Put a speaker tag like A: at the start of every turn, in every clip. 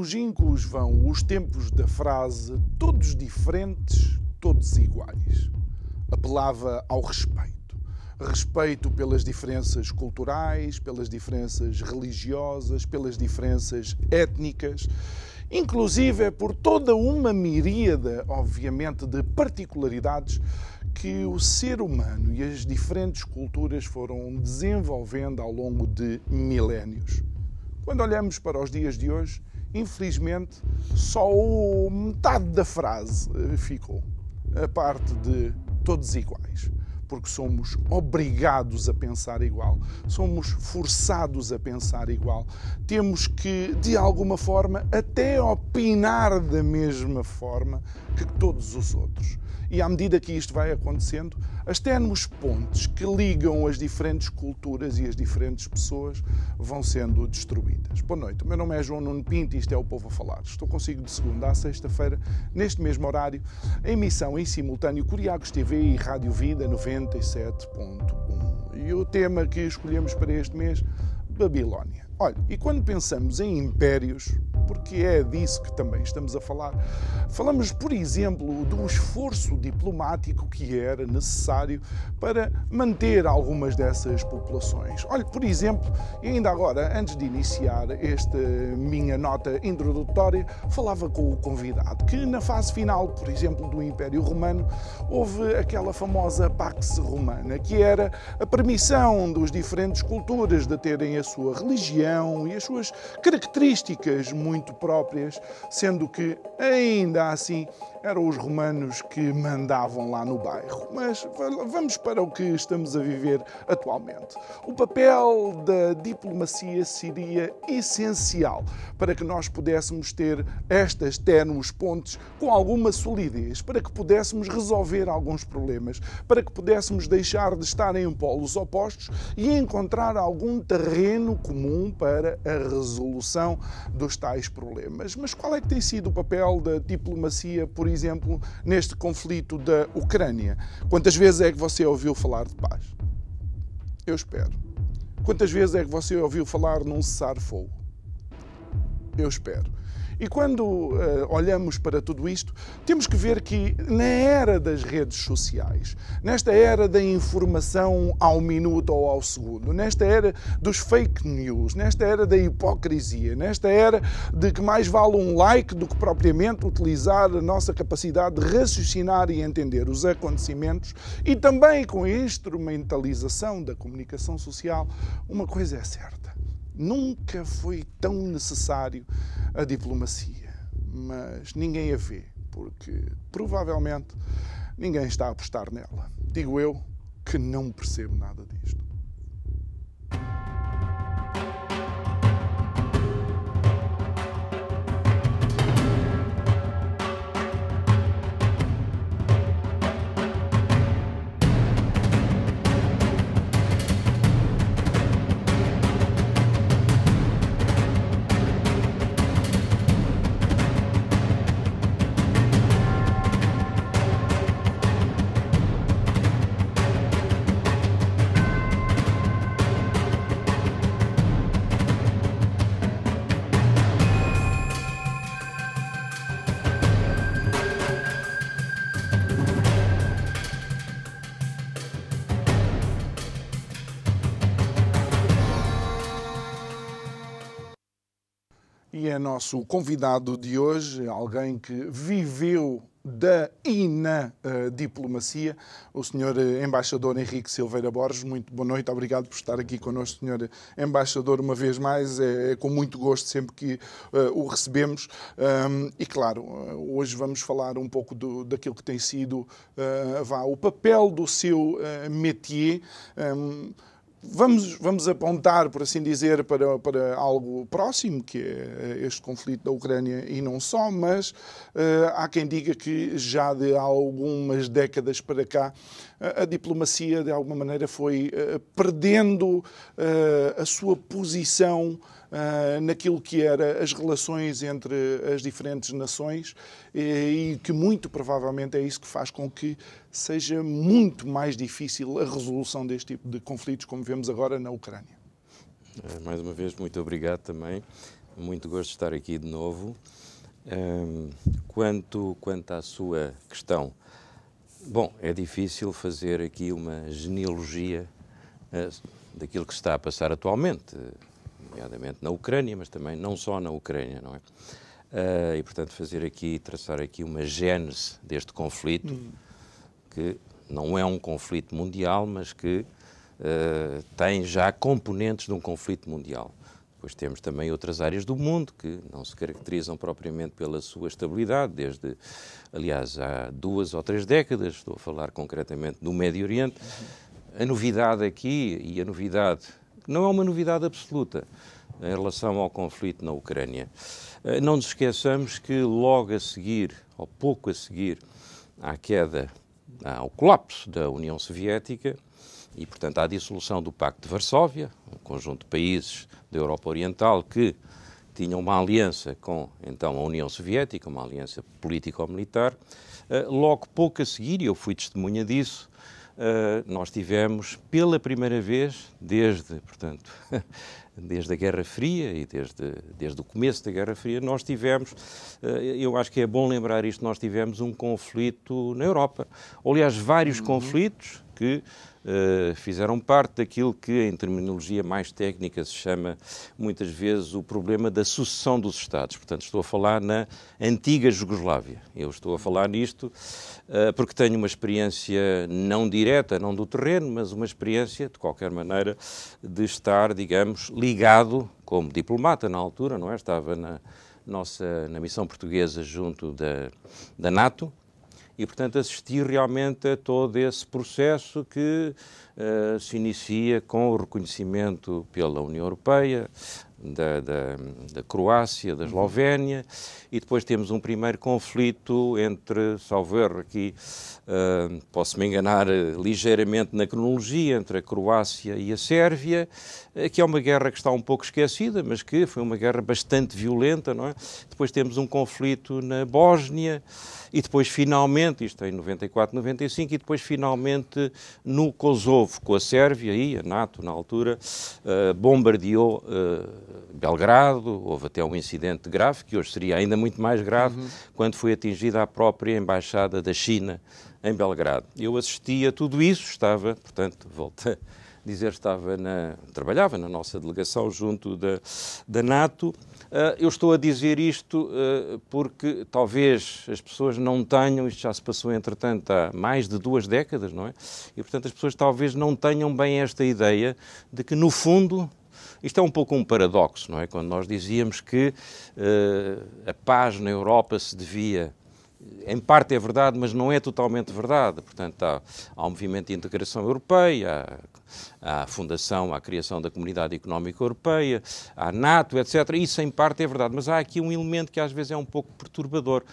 A: Longínquos vão os tempos da frase todos diferentes, todos iguais. Apelava ao respeito. Respeito pelas diferenças culturais, pelas diferenças religiosas, pelas diferenças étnicas, inclusive por toda uma miríada, obviamente, de particularidades que o ser humano e as diferentes culturas foram desenvolvendo ao longo de milénios. Quando olhamos para os dias de hoje, infelizmente, só metade da frase eh, ficou. A parte de todos iguais. Porque somos obrigados a pensar igual, somos forçados a pensar igual, temos que, de alguma forma, até opinar da mesma forma que todos os outros. E à medida que isto vai acontecendo, as termos pontes que ligam as diferentes culturas e as diferentes pessoas vão sendo destruídas. Boa noite, o meu nome é João Nuno Pinto e isto é o Povo a Falar. Estou consigo de segunda a sexta-feira, neste mesmo horário, a emissão em simultâneo Curiagos TV e Rádio Vida 97.1. E o tema que escolhemos para este mês, Babilónia. Olha, e quando pensamos em impérios, porque é disso que também estamos a falar. Falamos, por exemplo, do esforço diplomático que era necessário para manter algumas dessas populações. Olha, por exemplo, ainda agora, antes de iniciar esta minha nota introdutória, falava com o convidado que na fase final, por exemplo, do Império Romano, houve aquela famosa Pax Romana, que era a permissão dos diferentes culturas de terem a sua religião e as suas características muito muito próprias, sendo que ainda assim eram os romanos que mandavam lá no bairro. Mas vamos para o que estamos a viver atualmente. O papel da diplomacia seria essencial para que nós pudéssemos ter estas termos pontes com alguma solidez, para que pudéssemos resolver alguns problemas, para que pudéssemos deixar de estar em polos opostos e encontrar algum terreno comum para a resolução dos tais problemas. Mas qual é que tem sido o papel da diplomacia, por exemplo, neste conflito da Ucrânia. Quantas vezes é que você ouviu falar de paz? Eu espero. Quantas vezes é que você ouviu falar num cessar-fogo? Eu espero. E quando uh, olhamos para tudo isto, temos que ver que na era das redes sociais, nesta era da informação ao minuto ou ao segundo, nesta era dos fake news, nesta era da hipocrisia, nesta era de que mais vale um like do que propriamente utilizar a nossa capacidade de raciocinar e entender os acontecimentos. E também com a instrumentalização da comunicação social, uma coisa é certa Nunca foi tão necessário a diplomacia, mas ninguém a vê, porque provavelmente ninguém está a apostar nela. Digo eu que não percebo nada disto. Nosso convidado de hoje, alguém que viveu da e na uh, diplomacia, o Sr. Embaixador Henrique Silveira Borges. Muito boa noite, obrigado por estar aqui connosco, Sr. Embaixador, uma vez mais. É, é com muito gosto sempre que uh, o recebemos. Um, e, claro, uh, hoje vamos falar um pouco do, daquilo que tem sido vá, o papel do seu métier. Um, Vamos, vamos apontar, por assim dizer, para, para algo próximo, que é este conflito da Ucrânia e não só, mas uh, há quem diga que já de algumas décadas para cá a, a diplomacia, de alguma maneira, foi uh, perdendo uh, a sua posição uh, naquilo que era as relações entre as diferentes nações e, que muito provavelmente é isso que faz com que seja muito mais difícil a resolução deste tipo de conflitos, como vemos agora na Ucrânia.
B: Eh, mais uma vez, muito obrigado também. Muito gosto de estar aqui de novo. Um, quanto, quanto à sua questão, bom, é difícil fazer aqui uma genealogia uh, daquilo que se está a passar atualmente nomeadamente na Ucrânia, mas também não só na Ucrânia, não é? Uh, e, portanto, fazer aqui, traçar aqui uma gênese deste conflito, hum. que não é um conflito mundial, mas que uh, tem já componentes de um conflito mundial. Depois temos também outras áreas do mundo que não se caracterizam propriamente pela sua estabilidade, desde, aliás, há duas ou três décadas, estou a falar concretamente do Médio Oriente. A novidade aqui, e a novidade não é uma novidade absoluta em relação ao conflito na Ucrânia. Eh, não nos esqueçamos que logo a seguir, ou pouco a seguir, à queda, ao colapso da União Soviética e, portanto, à dissolução do Pacto de Varsóvia, um conjunto de países da Europa Oriental que tinham uma aliança com, então, a União Soviética, uma aliança político-militar, eh, logo pouco a seguir, e eu fui testemunha disso, nós tivemos pela primeira vez, desde, portanto, desde a Guerra Fria e desde, desde o começo da Guerra Fria, nós tivemos, uh, eu acho que é bom lembrar isto, nós tivemos um conflito na Europa. Aliás, vários uhum. conflitos que uh, fizeram parte daquilo que, em terminologia mais técnica, se chama muitas vezes o problema da sucessão dos Estados. Portanto, estou a falar na antiga Jugoslávia. Eu estou a falar nisto uh, porque tenho uma experiência não direta, não do terreno, mas uma experiência, de qualquer maneira, de estar, digamos, ligado como diplomata na altura, não é? Estava na nossa na missão portuguesa junto da, da NATO e, portanto, assistir realmente a todo esse processo que uh, se inicia com o reconhecimento pela União Europeia da, da, da Croácia, da Eslovénia, e depois temos um primeiro conflito entre, salvo erro aqui, uh, posso-me enganar uh, ligeiramente na cronologia, entre a Croácia e a Sérvia, uh, que é uma guerra que está um pouco esquecida, mas que foi uma guerra bastante violenta, não é? Depois temos um conflito na Bósnia, e depois finalmente, isto é em 94, 95, e depois finalmente no Kosovo, com a Sérvia, e a NATO na altura, uh, bombardeou Belgrado, houve até um incidente grave, que hoje seria ainda muito mais grave, uhum. quando foi atingida a própria embaixada da China em Belgrado. Eu assisti a tudo isso, estava, portanto, volta dizer, estava na, trabalhava na nossa delegação junto da, da NATO, Uh, eu estou a dizer isto uh, porque talvez as pessoas não tenham, isto já se passou entretanto há mais de duas décadas, não é? E portanto as pessoas talvez não tenham bem esta ideia de que no fundo isto é um pouco um paradoxo, não é? Quando nós dizíamos que uh, a paz na Europa se devia em parte é verdade, mas não é totalmente verdade. Portanto, há, há um movimento de integração europeia, há, há, a fundação, há a criação da Comunidade Económica Europeia, há a NATO, etc. Isso em parte é verdade, mas há aqui um elemento que às vezes é um pouco perturbador.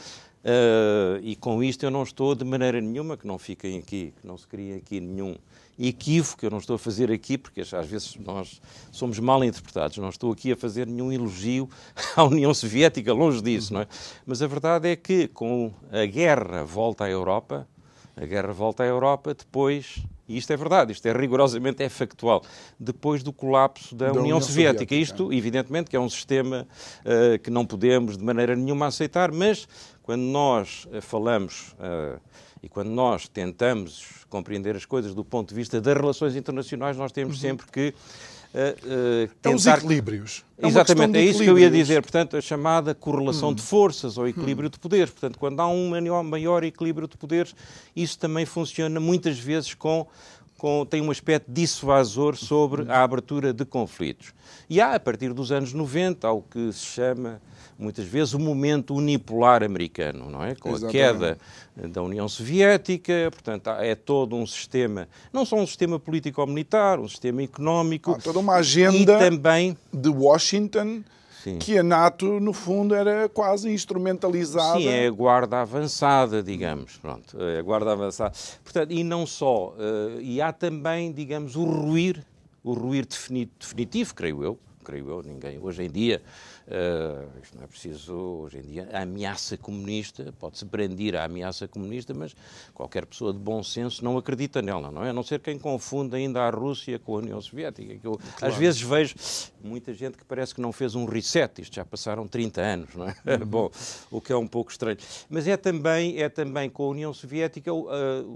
B: Uh, e com isto eu não estou de maneira nenhuma, que não fiquem aqui, que não se criem aqui nenhum equívoco, eu não estou a fazer aqui, porque às vezes nós somos mal interpretados, não estou aqui a fazer nenhum elogio à União Soviética, longe disso, não é? Mas a verdade é que com a guerra volta à Europa, a guerra volta à Europa depois, e isto é verdade, isto é rigorosamente é factual, depois do colapso da, da União, União Soviética. Soviética. Isto, evidentemente, que é um sistema uh, que não podemos de maneira nenhuma aceitar, mas quando nós uh, falamos uh, e quando nós tentamos compreender as coisas do ponto de vista das relações internacionais, nós temos uhum. sempre que
C: Uh, uh, tentar... É os equilíbrios.
B: É Exatamente, é isso que eu ia dizer. Portanto, a chamada correlação hum. de forças ou equilíbrio hum. de poderes. Portanto, quando há um maior equilíbrio de poderes, isso também funciona muitas vezes com com, tem um aspecto dissuasor sobre a abertura de conflitos. E há, a partir dos anos 90, ao que se chama muitas vezes o momento unipolar americano, não é? Com Exatamente. a queda da União Soviética, portanto, é todo um sistema, não só um sistema político-militar, um sistema económico. Há
A: toda uma agenda e também de Washington. Sim. que a NATO, no fundo, era quase instrumentalizada.
B: Sim, é a guarda avançada, digamos. Pronto, é a guarda avançada. Portanto, e não só. Uh, e há também, digamos, o ruir, o ruir definitivo, creio eu, creio eu, ninguém hoje em dia Uh, isto não é preciso, hoje em dia, a ameaça comunista, pode-se brandir a ameaça comunista, mas qualquer pessoa de bom senso não acredita nela, não é? A não ser quem confunde ainda a Rússia com a União Soviética. Que eu, claro. Às vezes vejo muita gente que parece que não fez um reset, isto já passaram 30 anos, não é? Uhum. bom, o que é um pouco estranho. Mas é também, é também com a União Soviética uh,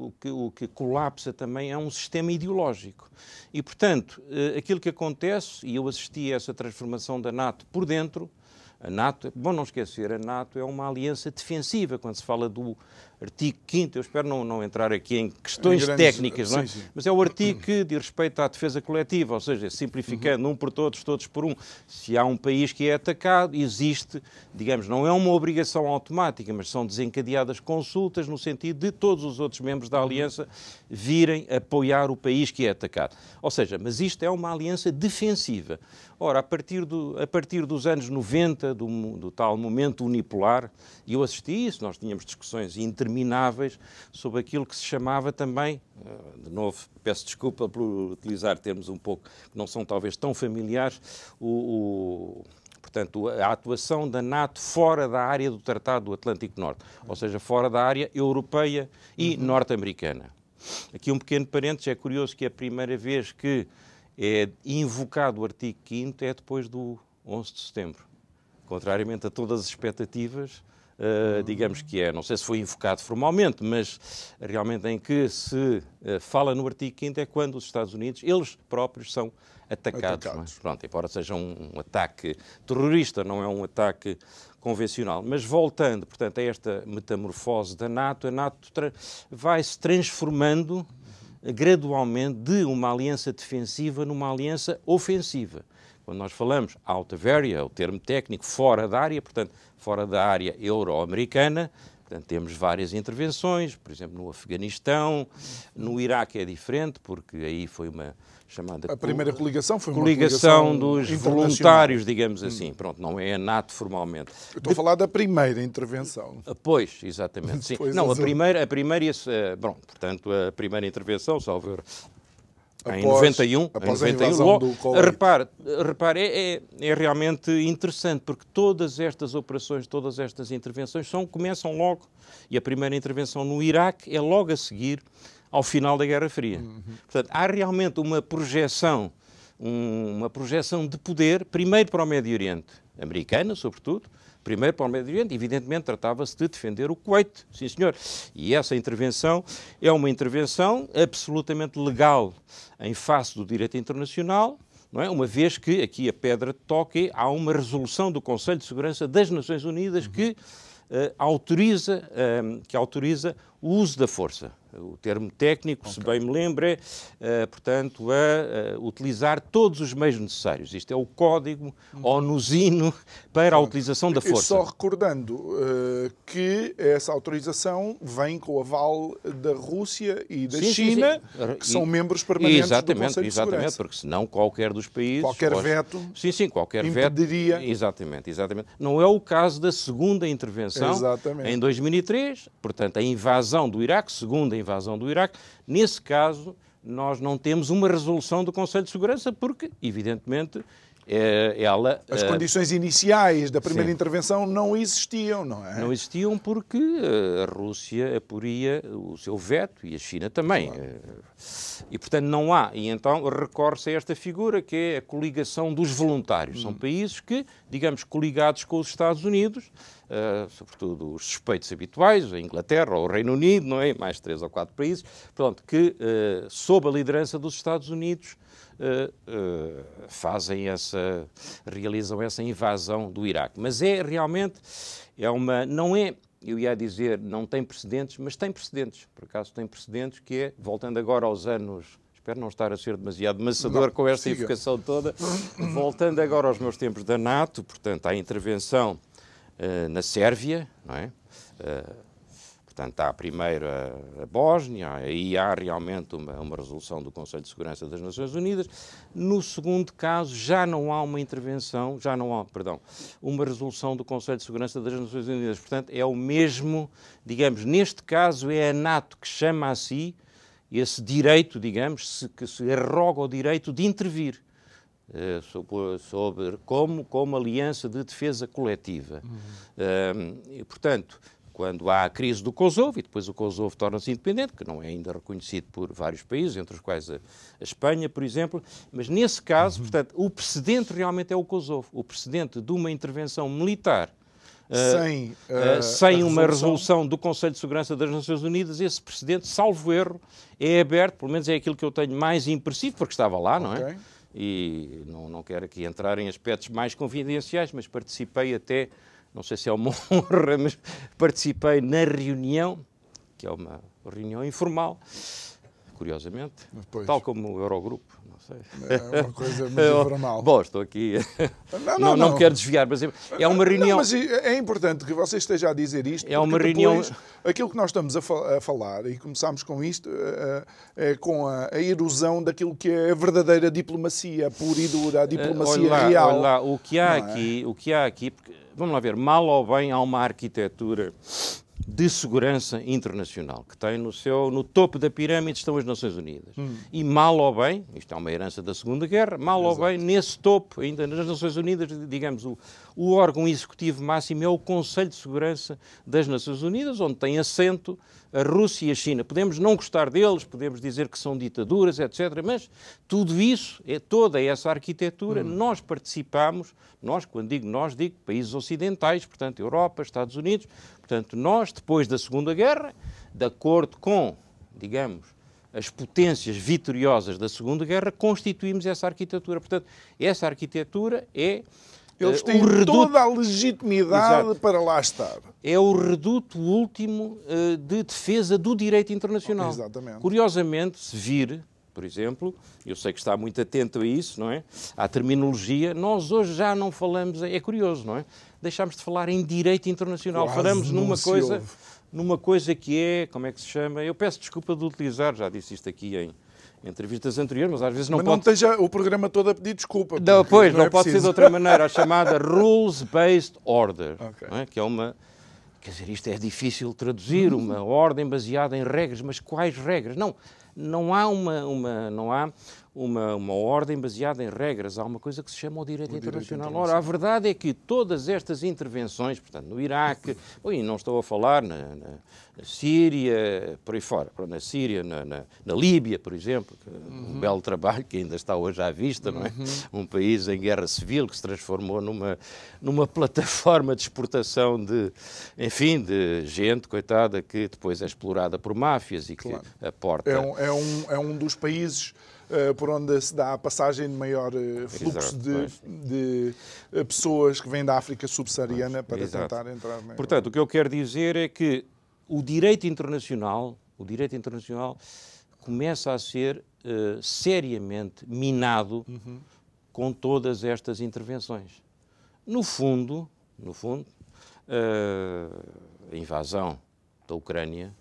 B: o, que, o que colapsa também é um sistema ideológico. E, portanto, uh, aquilo que acontece, e eu assisti a essa transformação da NATO por dentro, a NATO, bom não esquecer, a NATO é uma aliança defensiva. Quando se fala do artigo 5 eu espero não, não entrar aqui em questões em grandes, técnicas, sim, não é? Sim. mas é o artigo que diz respeito à defesa coletiva, ou seja, simplificando uhum. um por todos, todos por um. Se há um país que é atacado, existe, digamos, não é uma obrigação automática, mas são desencadeadas consultas no sentido de todos os outros membros da aliança virem apoiar o país que é atacado. Ou seja, mas isto é uma aliança defensiva. Ora, a partir, do, a partir dos anos 90, do, do tal momento unipolar, e eu assisti isso, nós tínhamos discussões intermináveis sobre aquilo que se chamava também, eh, de novo, peço desculpa por utilizar termos um pouco que não são talvez tão familiares, o, o portanto, a atuação da NATO fora da área do Tratado do Atlântico Norte, ou seja, fora da área europeia e uhum. norte-americana. Aqui um pequeno parênteses, é curioso que a primeira vez que é invocado o artigo 5 é depois do 11 de setembro. Contrariamente a todas as expectativas, Uh, digamos que é, não sei se foi invocado formalmente, mas realmente em que se uh, fala no artigo 5 é quando os Estados Unidos, eles próprios, são atacados. É? atacados. Pronto, embora seja um, um, ataque terrorista, não é um ataque convencional. Mas voltando, portanto, a esta metamorfose da NATO, a NATO tra vai se transformando gradualmente de uma aliança defensiva numa aliança ofensiva. Quando nós falamos out of area, o termo técnico, fora da área, portanto, fora da área euro-americana, portanto, temos várias intervenções, por exemplo, no Afeganistão, no Iraque é diferente, porque aí foi uma, chamada
A: a primeira coligação foi
B: uma coligação, dos voluntários, digamos assim. Hum. Pronto, não é a NATO formalmente.
A: Eu estou de... a falar da primeira intervenção.
B: Ah, pois, exatamente. Sim. não, a primeira, a primeira, uh, bom, portanto, a primeira intervenção, salvo Após, em 91, após em 91 logo, repare, repare é, é, é, realmente interessante porque todas estas operações, todas estas intervenções são, começam logo, e a primeira intervenção no Iraque é logo a seguir ao final da Guerra Fria. Uhum. Portanto, há realmente uma projeção, um, uma projeção de poder, primeiro para o Médio Oriente, americana, sobretudo, primeiro para o Médio Oriente, evidentemente tratava-se de defender o Kuwait, sim senhor. E essa intervenção é uma intervenção absolutamente legal em face do direito internacional, é? uma vez que aqui a pedra de toque há uma resolução do Conselho de Segurança das Nações Unidas que uh, autoriza, uh, que autoriza o uso da força. O termo técnico, okay. se bem me lembro, é, uh, portanto, a uh, utilizar todos os meios necessários. Isto é o código uhum. onusino para a utilização da força.
A: Só recordando uh, que essa autorização vem com o aval da Rússia e da sim, China, sim, sim. que são membros permanentes
B: exatamente,
A: do Conselho
B: Exatamente,
A: Segurança.
B: porque senão qualquer dos países...
A: Qualquer pode... veto
B: Sim, sim, qualquer
A: impediria...
B: veto... Exatamente, exatamente. Não é o caso da segunda intervenção exatamente. em 2003, portanto, a invasão do Iraque, segunda invasão do Iraque. Nesse caso, nós não temos uma resolução do Conselho de Segurança, porque, evidentemente, ela.
A: As uh, condições iniciais da primeira sim. intervenção não existiam, não é?
B: Não existiam porque eh, a Rússia aporia o seu veto e a China também. Claro. Eh, e, portanto, não há. E então recorre-se a esta figura que é a coligação dos voluntários. Hum. São países que, digamos, coligados com os Estados Unidos, uh, sobretudo os suspeitos habituais, a Inglaterra ou o Reino Unido, não é? Mais três ou quatro países, pronto, que, uh, sob a liderança dos Estados Unidos, uh, fazem essa, realizam essa invasão do Iraque. Mas é realmente, é uma, não é, eu ia dizer, não tem precedentes, mas tem precedentes. Por acaso tem precedentes que é, voltando agora aos anos espero não estar a ser demasiado maçador
A: não,
B: com esta
A: siga.
B: evocação toda. Voltando agora aos meus tempos da NATO, portanto, à intervenção uh, na Sérvia, não é? Uh, Portanto, há primeiro a, a Bósnia, aí há realmente uma, uma, resolução do Conselho de Segurança das Nações Unidas. No segundo caso, já não há uma intervenção, já não há, perdão, uma resolução do Conselho de Segurança das Nações Unidas. Portanto, é o mesmo, digamos, neste caso é a NATO que chama a si esse direito, digamos, se, que se arroga o direito de intervir. Uh, sobre, sobre, como, como aliança de defesa coletiva. Uhum. Uh, e, portanto, quando há a crise do Kosovo, e depois o Kosovo torna-se independente, que não é ainda reconhecido por vários países, entre os quais a, a Espanha, por exemplo, mas nesse caso, uhum. portanto, o precedente realmente é o Kosovo, o precedente de uma intervenção militar
A: sem,
B: uh, uh, sem uma resolução do Conselho de Segurança das Nações Unidas, esse precedente, salvo erro, é aberto, pelo menos é aquilo que eu tenho mais impressivo, porque estava lá, okay. não é? E não, não quero aqui entrar em aspectos mais confidenciais, mas participei até não sei se é uma honra, mas participei na reunião, que é uma reunião informal, curiosamente, pois. tal como o Eurogrupo. Não sei.
A: É uma coisa muito informal.
B: Bom, estou aqui. Não, não, não, não, quero desviar, mas é uma reunião.
A: mas é importante que você esteja a dizer isto.
B: É uma reunião.
A: Aquilo que nós estamos a, a falar, e começámos com isto, uh, é com a, a, erosão daquilo que é a verdadeira diplomacia pura e dura, a diplomacia
B: olha lá,
A: real.
B: Olha lá, o que há aqui, é? o que há aqui, porque vamos lá ver, mal ou bem há uma arquitetura de segurança internacional, que tem no seu no topo da pirâmide estão as Nações Unidas. Hum. E mal ou bem, isto é uma herança da Segunda Guerra, mal Exato. ou bem, nesse topo, ainda nas Nações Unidas, digamos, o, o órgão executivo máximo é o Conselho de Segurança das Nações Unidas, onde tem assento a Rússia e a China. Podemos não gostar deles, podemos dizer que são ditaduras, etc. Mas tudo isso, é toda essa arquitetura, hum. nós participamos, nós, quando digo nós, digo países ocidentais, portanto, Europa, Estados Unidos. Portanto, nós, depois da Segunda Guerra, de acordo com, digamos, as potências vitoriosas da Segunda Guerra, constituímos essa arquitetura. Portanto, essa arquitetura é
A: eles eh, têm reduto... toda a legitimidade Exato. para lá estar.
B: É o reduto último uh, de defesa do direito internacional.
A: Exatamente.
B: Curiosamente, se vir, por exemplo, eu sei que está muito atento a isso, não é? À terminologia, nós hoje já não falamos, é curioso, não é? Deixámos de falar em direito internacional, Quase falamos numa coisa, ouve. numa coisa que é, como é que se chama? Eu peço desculpa de utilizar, já disse isto aqui em entrevistas anteriores, mas às vezes não
A: mas
B: pode...
A: não esteja o programa todo a pedir desculpa.
B: Não, pois, não, não é pode preciso. ser de outra maneira, a chamada Rules-Based Order, okay. é? que é uma... Quer dizer, isto é difícil de traduzir, uma ordem baseada em regras, mas quais regras? Não, não há uma, uma, não há uma, uma ordem baseada em regras, há uma coisa que se chama o direito, o internacional. direito internacional. Ora, a verdade é que todas estas intervenções, portanto, no Iraque, e não estou a falar na, na, na, Síria, por aí fora, na Síria, na, na, na Líbia, por exemplo, uhum. um belo trabalho que ainda está hoje à vista, não é? Uhum. Um país em guerra civil que se transformou numa, numa plataforma de exportação de, enfim, de gente, coitada, que depois é explorada por máfias e que claro. aporta...
A: É um, é, um, é um dos países por onde se dá a passagem de maior uh, fluxo de, de uh, pessoas que vêm da África subsaariana para Exato. tentar entrar na
B: Portanto, o que eu quero dizer é que o direito internacional, o direito internacional começa a ser seriamente minado uhum. com todas estas intervenções. No fundo, no fundo, a invasão da Ucrânia Uh,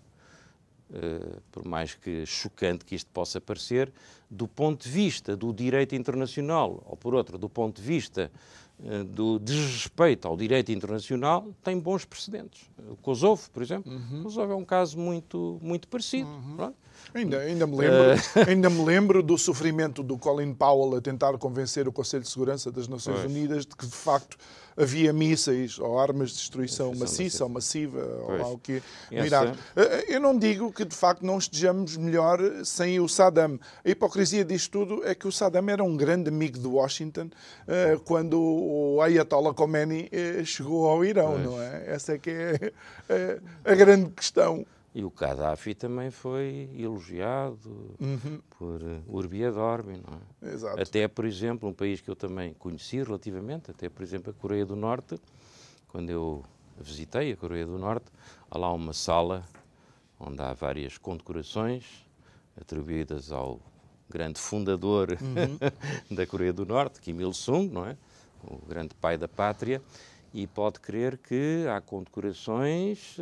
B: por mais que chocante que isto possa parecer, do ponto de vista do direito internacional, ou por outro, do ponto de vista uh, do desrespeito ao direito internacional, tem bons precedentes. O Kosovo, por exemplo, uhum. Kosovo é um caso muito, muito parecido. Uhum.
A: Ainda, ainda, me lembro, uh... ainda me lembro do sofrimento do Colin Powell a tentar convencer o Conselho de Segurança das Nações pois. Unidas de que, de facto, havia mísseis ou armas de destruição maciça ou massiva ou lá o que no Iraque. Eh, eh, eu não digo que de facto não estejamos melhor sem o Saddam. A hipocrisia disto tudo é que o Saddam era um grande amigo de Washington eh, quando o Ayatollah Khomeini chegou ao Irão, pois. não é? Essa é que é a grande questão.
B: E o Gaddafi também foi elogiado uhum. por uh, Urbi et Orbi, não é?
A: Exato.
B: Até, por exemplo, um país que eu também conheci relativamente, até, por exemplo, a Coreia do Norte, quando eu visitei a Coreia do Norte, há lá uma sala onde há várias condecorações atribuídas ao grande fundador uhum. da Coreia do Norte, Kim Il-sung, não é? O grande pai da pátria, e pode crer que há condecorações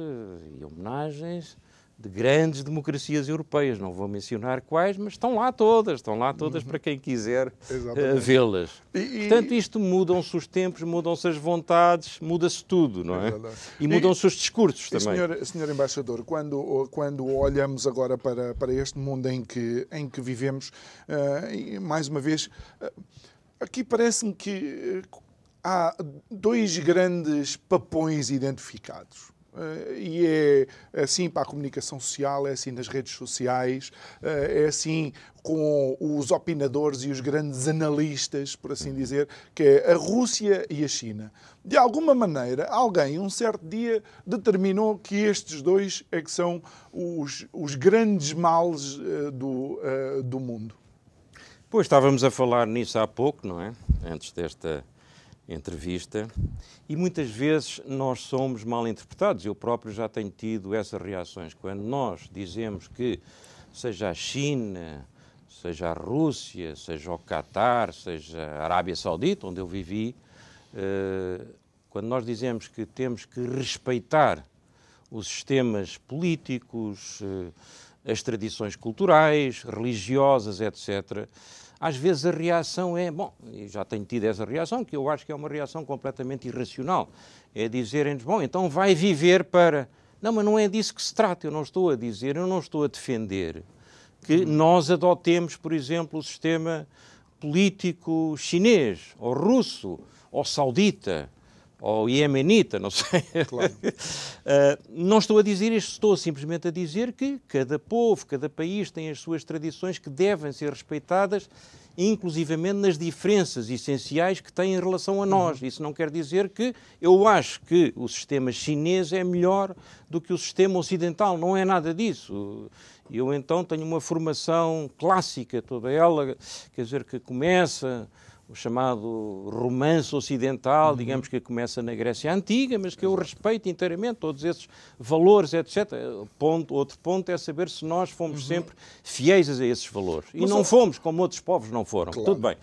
B: e homenagens de grandes democracias europeias. Não vou mencionar quais, mas estão lá todas, estão lá todas uhum. para quem quiser uh, vê-las. Portanto, isto mudam-se os tempos, mudam-se as vontades, muda-se tudo, não é? E mudam-se os discursos e, também.
A: Senhor, senhor Embaixador, quando, quando olhamos agora para, para este mundo em que, em que vivemos, uh, mais uma vez, uh, aqui parece-me que há dois grandes papões identificados. Uh, e é assim para a comunicação social, é assim nas redes sociais, uh, é assim com os opinadores e os grandes analistas, por assim dizer, que é a Rússia e a China. De alguma maneira, alguém, um certo dia, determinou que estes dois é que são os, os grandes males uh, do, do mundo.
B: Pois estávamos a falar nisso há pouco, não é? Antes desta entrevista e muitas vezes nós somos mal interpretados. Eu próprio já tenho tido essas reações. Quando nós dizemos que seja a China, seja a Rússia, seja o Catar, seja a Arábia Saudita, onde eu vivi, eh, quando nós dizemos que temos que respeitar os sistemas políticos, eh, as tradições culturais, religiosas, etc., às vezes a reação é, bom, e já tenho tido essa reação, que eu acho que é uma reação completamente irracional. É dizerem-nos, bom, então vai viver para. Não, mas não é disso que se trata. Eu não estou a dizer, eu não estou a defender que nós adotemos, por exemplo, o sistema político chinês, ou russo, ou saudita, ou iemenita, não sei. Claro. uh, não estou a dizer isto, estou simplesmente a dizer que cada povo, cada país tem as suas tradições que devem ser respeitadas, inclusivamente nas diferenças essenciais que têm em relação a nós. Uhum. Isso não quer dizer que eu acho que o sistema chinês é melhor do que o sistema ocidental, não é nada disso. Eu então tenho uma formação clássica, toda ela, quer dizer, que começa o chamado romance ocidental, uhum. digamos que começa na Grécia Antiga, mas que eu respeito inteiramente, todos esses valores, etc. Ponto, outro ponto é saber se nós fomos uhum. sempre fiéis a esses valores. E mas não fomos, como outros povos não foram. Claro. Tudo bem.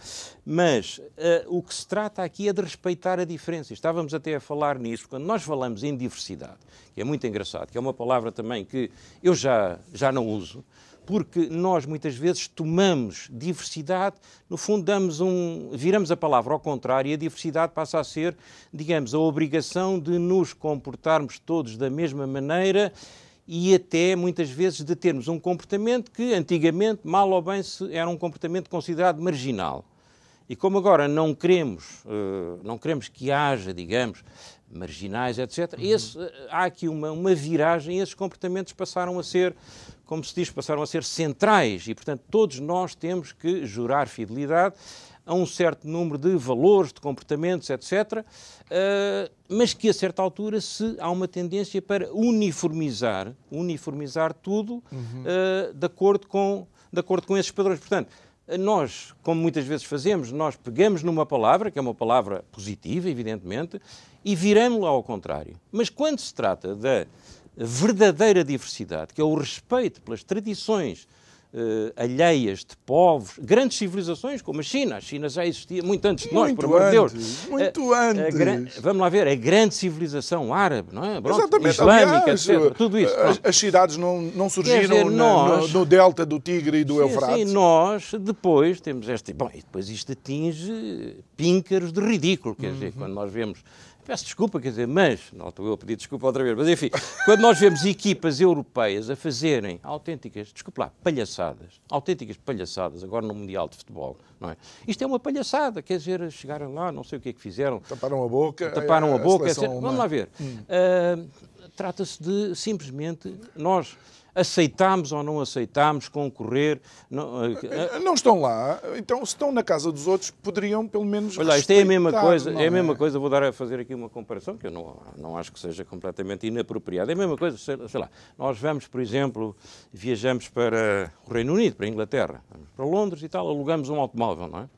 B: Mas uh, o que se trata aqui é de respeitar a diferença. Estávamos até a falar nisso, quando nós falamos em diversidade, que é muito engraçado, que é uma palavra também que eu já, já não uso, porque nós muitas vezes tomamos diversidade, no fundo damos um, viramos a palavra ao contrário e a diversidade passa a ser, digamos, a obrigação de nos comportarmos todos da mesma maneira e até muitas vezes de termos um comportamento que antigamente, mal ou bem, era um comportamento considerado marginal. E como agora não queremos, uh, não queremos que haja, digamos, marginais, etc., uhum. esse, uh, há aqui uma, uma viragem e esses comportamentos passaram a ser como se diz, passaram a ser centrais e, portanto, todos nós temos que jurar fidelidade a um certo número de valores, de comportamentos, etc., uh, mas que a certa altura se há uma tendência para uniformizar, uniformizar tudo uhum. uh, de, acordo com, de acordo com esses padrões. Portanto, nós, como muitas vezes fazemos, nós pegamos numa palavra, que é uma palavra positiva, evidentemente, e viramos-la ao contrário. Mas quando se trata da verdadeira diversidade, que é o respeito pelas tradições uh, alheias de povos, grandes civilizações como a China. A China já existia muito antes de nós, por amor de Deus.
A: Muito a, antes.
B: A, vamos lá ver, a grande civilização árabe, não é? Pronto, Exatamente. Islâmica, Aliás, etc. Tudo isso.
A: As, as, cidades não, não surgiram dizer, nós, no, no, delta do Tigre e do sim, Eufrates.
B: Sim, nós depois temos este. Bom, e depois isto atinge píncaros de ridículo, quer uhum. dizer, quando nós vemos Peço desculpa, quer dizer, mas, não estou eu a pedir desculpa outra vez, mas enfim, quando nós vemos equipas europeias a fazerem autênticas, desculpa lá, palhaçadas, autênticas palhaçadas, agora no Mundial de Futebol, não é? Isto é uma palhaçada, quer dizer, chegaram lá, não sei o que é que fizeram.
A: Taparam a boca.
B: Taparam a, a boca, etc. Vamos lá ver. Hum. Uh, Trata-se de simplesmente nós aceitámos ou não aceitámos concorrer.
A: Não, eh, eh, não, estão lá, então se estão na casa dos outros, poderiam pelo menos.
B: Olha, isto é a mesma coisa, é a mesma é? coisa, vou dar a fazer aqui uma comparação, que eu não, não acho que seja completamente inapropriada. É a mesma coisa, sei, sei lá, nós vamos, por exemplo, viajamos para o Reino Unido, para a Inglaterra, para Londres e tal, alugamos um automóvel, não é?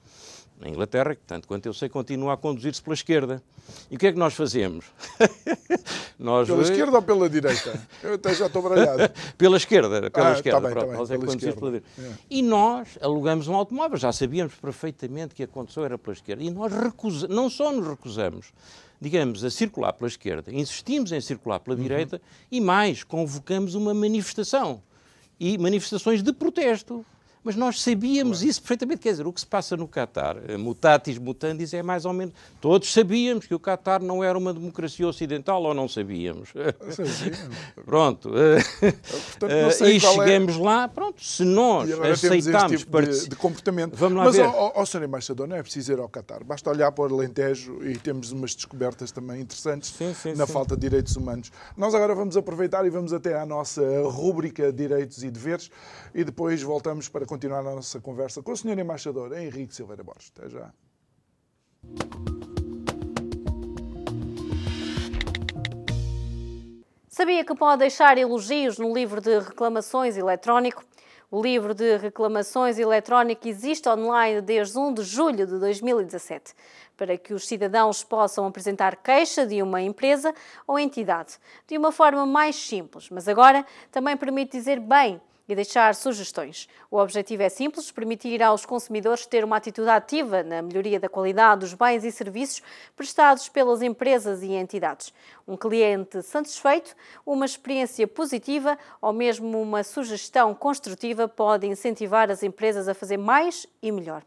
B: Na Inglaterra, que tanto quanto eu sei, continua a conduzir-se pela esquerda. E o que é que nós fazemos?
A: nós, pela esquerda ou pela direita? Eu até já estou baralhado.
B: pela esquerda, pela ah, esquerda. Tá bem, Pronto, tá nós é pela esquerda. Pela. É. E nós alugamos um automóvel, já sabíamos perfeitamente que aconteceu era pela esquerda. E nós recusamos, não só nos recusamos, digamos, a circular pela esquerda, insistimos em circular pela uhum. direita e mais, convocamos uma manifestação. E manifestações de protesto mas nós sabíamos claro. isso perfeitamente. Quer dizer, o que se passa no Qatar, eh, mutatis mutandis, é mais ou menos. Todos sabíamos que o Qatar não era uma democracia ocidental ou não sabíamos? Sabíamos. pronto. Portanto, e é- chegamos é... lá, pronto, se nós aceitarmos
A: tipo de, de, comportamento. Vamos lá mas, ver. Ó, ó, Sr. Embaixador, não é preciso ir ao Qatar. Basta olhar para o Alentejo e temos umas descobertas também interessantes sim, sim, na sim. falta de direitos humanos. Nós agora vamos aproveitar e vamos até à nossa rúbrica Direitos e Deveres e depois voltamos para continuar a nossa conversa com o Sr. Embaixador Henrique Silveira Borges. Até já.
D: Sabia que pode deixar elogios no livro de reclamações eletrónico? O livro de reclamações eletrónico existe online desde 1 de julho de 2017, para que os cidadãos possam apresentar queixa de uma empresa ou entidade de uma forma mais simples, mas agora também permite dizer bem e deixar sugestões. O objetivo é simples: permitir aos consumidores ter uma atitude ativa na melhoria da qualidade dos bens e serviços prestados pelas empresas e entidades. Um cliente satisfeito, uma experiência positiva ou mesmo uma sugestão construtiva pode incentivar as empresas a fazer mais e melhor.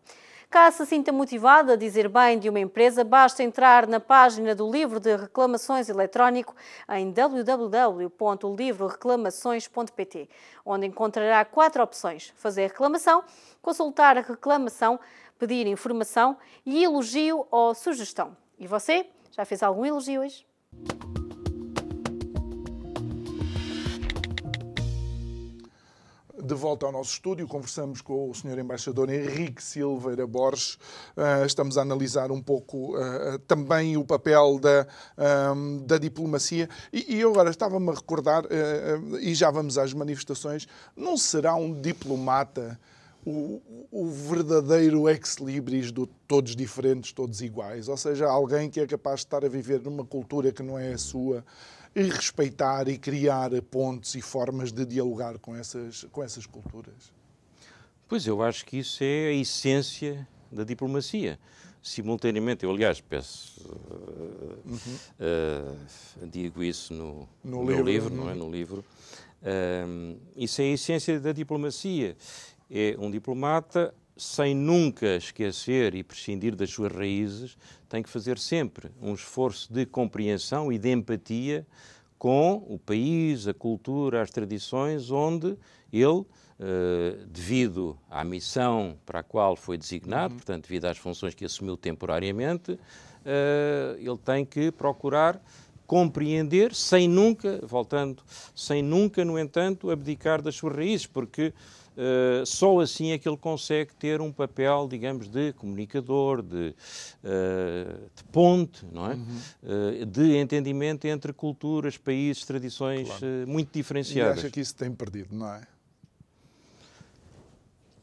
D: Caso se sinta motivado a dizer bem de uma empresa, basta entrar na página do livro de reclamações eletrónico em www.livroreclamações.pt, onde encontrará quatro opções: fazer reclamação, consultar a reclamação, pedir informação e elogio ou sugestão. E você? Já fez algum elogio hoje?
A: De volta ao nosso estúdio, conversamos com o Sr. Embaixador Henrique Silveira Borges. Uh, estamos a analisar um pouco uh, também o papel da, da diplomacia. E, eu agora estava-me a recordar, e já vamos às manifestações, não será um diplomata o, o verdadeiro ex-libris de todos diferentes, todos iguais? Ou seja, alguém que é capaz de estar a viver numa cultura que não é a sua e respeitar e criar pontes e formas de dialogar com essas, com essas culturas?
B: Pois eu acho que isso é a essência da diplomacia. Simultaneamente, eu aliás peço, uhum. uh, digo isso no, no, no livro, livro, não é? No livro. Uh, isso é a essência da diplomacia. É um diplomata sem nunca esquecer e prescindir das suas raízes, tem que fazer sempre um esforço de compreensão e de empatia com o país, a cultura, as tradições, onde ele, eh, devido à missão para a qual foi designado, uhum. portanto, devido às funções que assumiu temporariamente, eh, ele tem que procurar compreender sem nunca, voltando, sem nunca, no entanto, abdicar das suas raízes, porque Uh, só assim é que ele consegue ter um papel, digamos, de comunicador, de, uh, de ponte, não é? Uhum. Uh, de entendimento entre culturas, países, tradições claro. muito diferenciadas.
A: E acha que isso tem perdido, não é?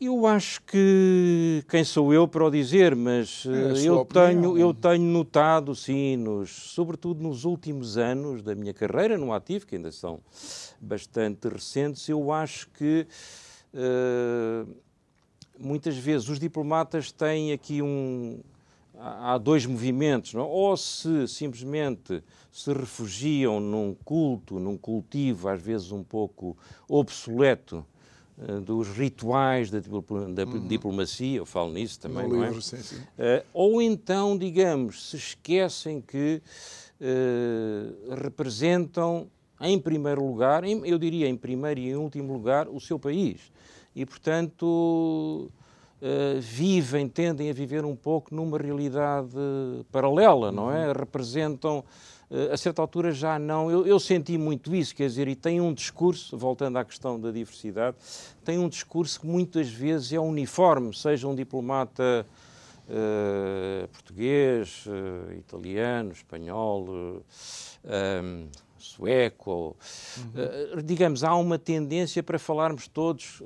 B: Eu acho que quem sou eu para o dizer, mas é eu, tenho, eu tenho notado, sim, nos, sobretudo nos últimos anos da minha carreira no ativo, que ainda são bastante recentes, eu acho que eh, muitas vezes os diplomatas têm aqui um. Há dois movimentos, não? É? ou se simplesmente se refugiam num culto, num cultivo, às vezes um pouco obsoleto, uh, dos rituais da, da uhum. diplomacia, eu falo nisso também, no não é? livro, é? Sim, sim. Uh, ou então, digamos, se esquecem que uh, representam, em primeiro lugar, eu diria em primeiro e em último lugar, o seu país e, portanto, uh, vivem, tendem a viver um pouco numa realidade paralela, não é? Uhum. Representam, uh, a certa altura já não. Eu, eu, senti muito isso, quer dizer, e tem um discurso, voltando à questão da diversidade, tem um discurso que muitas vezes é uniforme, seja um diplomata uh, português, uh, italiano, espanhol, um, sueco. Uhum. digamos, há uma tendência para falarmos todos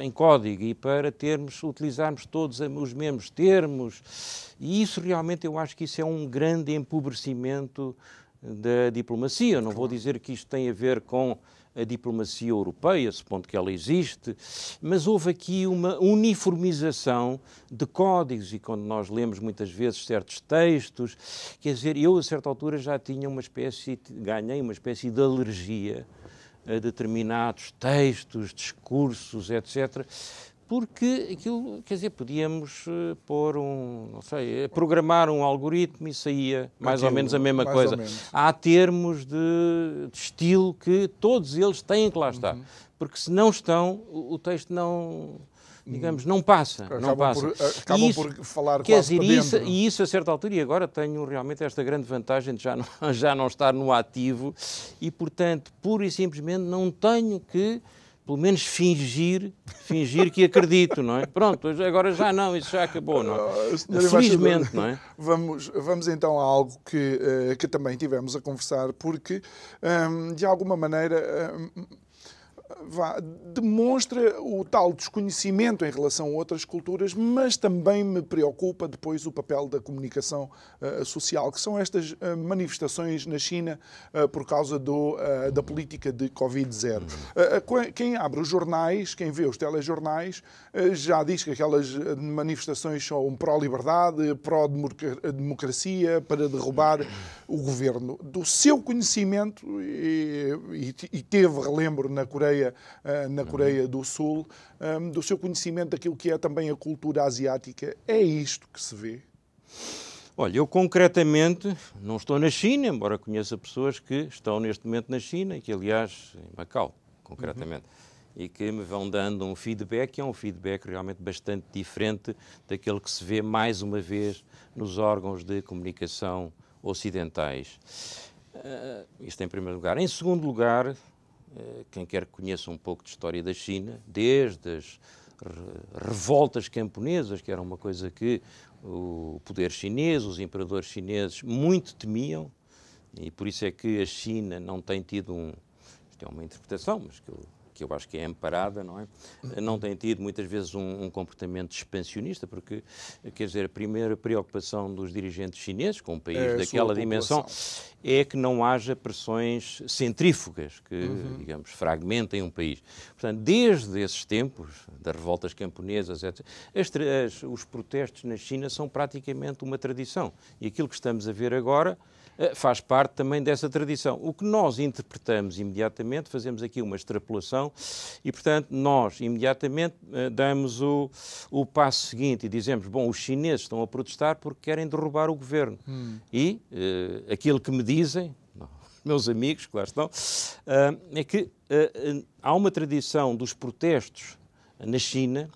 B: em código e para termos, utilizarmos todos os mesmos termos. E isso realmente eu acho que isso é um grande empobrecimento da diplomacia. Eu não vou dizer que isto tem a ver com a diplomacia europeia, supondo que ela existe, mas houve aqui uma uniformização de códigos e quando nós lemos muitas vezes certos textos, quer dizer, eu a certa altura já tinha uma espécie, ganhei uma espécie de alergia a determinados textos, discursos, etc., porque aquilo, quer dizer, podíamos uh, pôr um, não sei, eh, programar um algoritmo e saía mais ou menos a mesma coisa. Há termos de, de, estilo que todos eles têm que lá estar, uhum. porque se não estão, o, o texto não digamos, não passa. Acabam não passa.
A: Por, acabam isso, por falar
B: quer
A: dizer,
B: isso, e isso a certa altura, e agora tenho realmente esta grande vantagem de já não, já não estar no ativo e, portanto, pura e simplesmente não tenho que pelo menos fingir, fingir que acredito, não é? Pronto, agora já não, isso já acabou, não é? Felizmente, não é?
A: Vamos, vamos então a algo que, uh, que também tivemos a conversar, porque, ehm, de alguma maneira, um, vá, demonstra o tal desconhecimento em relação a outras culturas, mas também me preocupa depois o papel da comunicação uh, social, que são estas uh, manifestações na China uh, por causa do, da política de Covid-0. quem abre os jornais, quem vê os telejornais, já diz que aquelas manifestações são pró-liberdade, pró-democracia, para derrubar o governo. Do seu conhecimento, e, e, e teve, relembro, na Coreia Coreia, eh, na Coreia do Sul, ehm, do seu conhecimento daquilo que é também a cultura asiática. É isto que se vê?
B: Olha, eu concretamente não estou na China, embora conheça pessoas que estão neste momento na China e que, aliás, em Macau, concretamente. Uhum e que me vão dando um feedback, é um feedback realmente bastante diferente daquele que se vê mais uma vez nos órgãos de comunicação ocidentais. Uh, isto em primeiro lugar. Em segundo lugar, quem quer que conheça um pouco de história da China, desde as revoltas camponesas, que era uma coisa que o poder chinês, os imperadores chineses muito temiam, e por isso é que a China não tem tido um. Isto é uma interpretação, mas que eu que eu acho que é amparada, não é? Não tem tido muitas vezes um, um, comportamento expansionista, porque, quer dizer, a primeira preocupação dos dirigentes chineses com um país é daquela dimensão é que não haja pressões centrífugas que, uhum. digamos, fragmentem um país. Portanto, desde esses tempos, das revoltas camponesas, etc., as, as, os protestos na China são praticamente uma tradição. E aquilo que estamos a ver agora faz parte também dessa tradição. O que nós interpretamos imediatamente, fazemos aqui uma extrapolação e, portanto, nós imediatamente eh, damos o, o passo seguinte e dizemos: bom, os chineses estão a protestar porque querem derrubar o governo. Hum. E uh, aquilo que me dizem, meus amigos que lá estão, uh, é que uh, há uma tradição dos protestos na China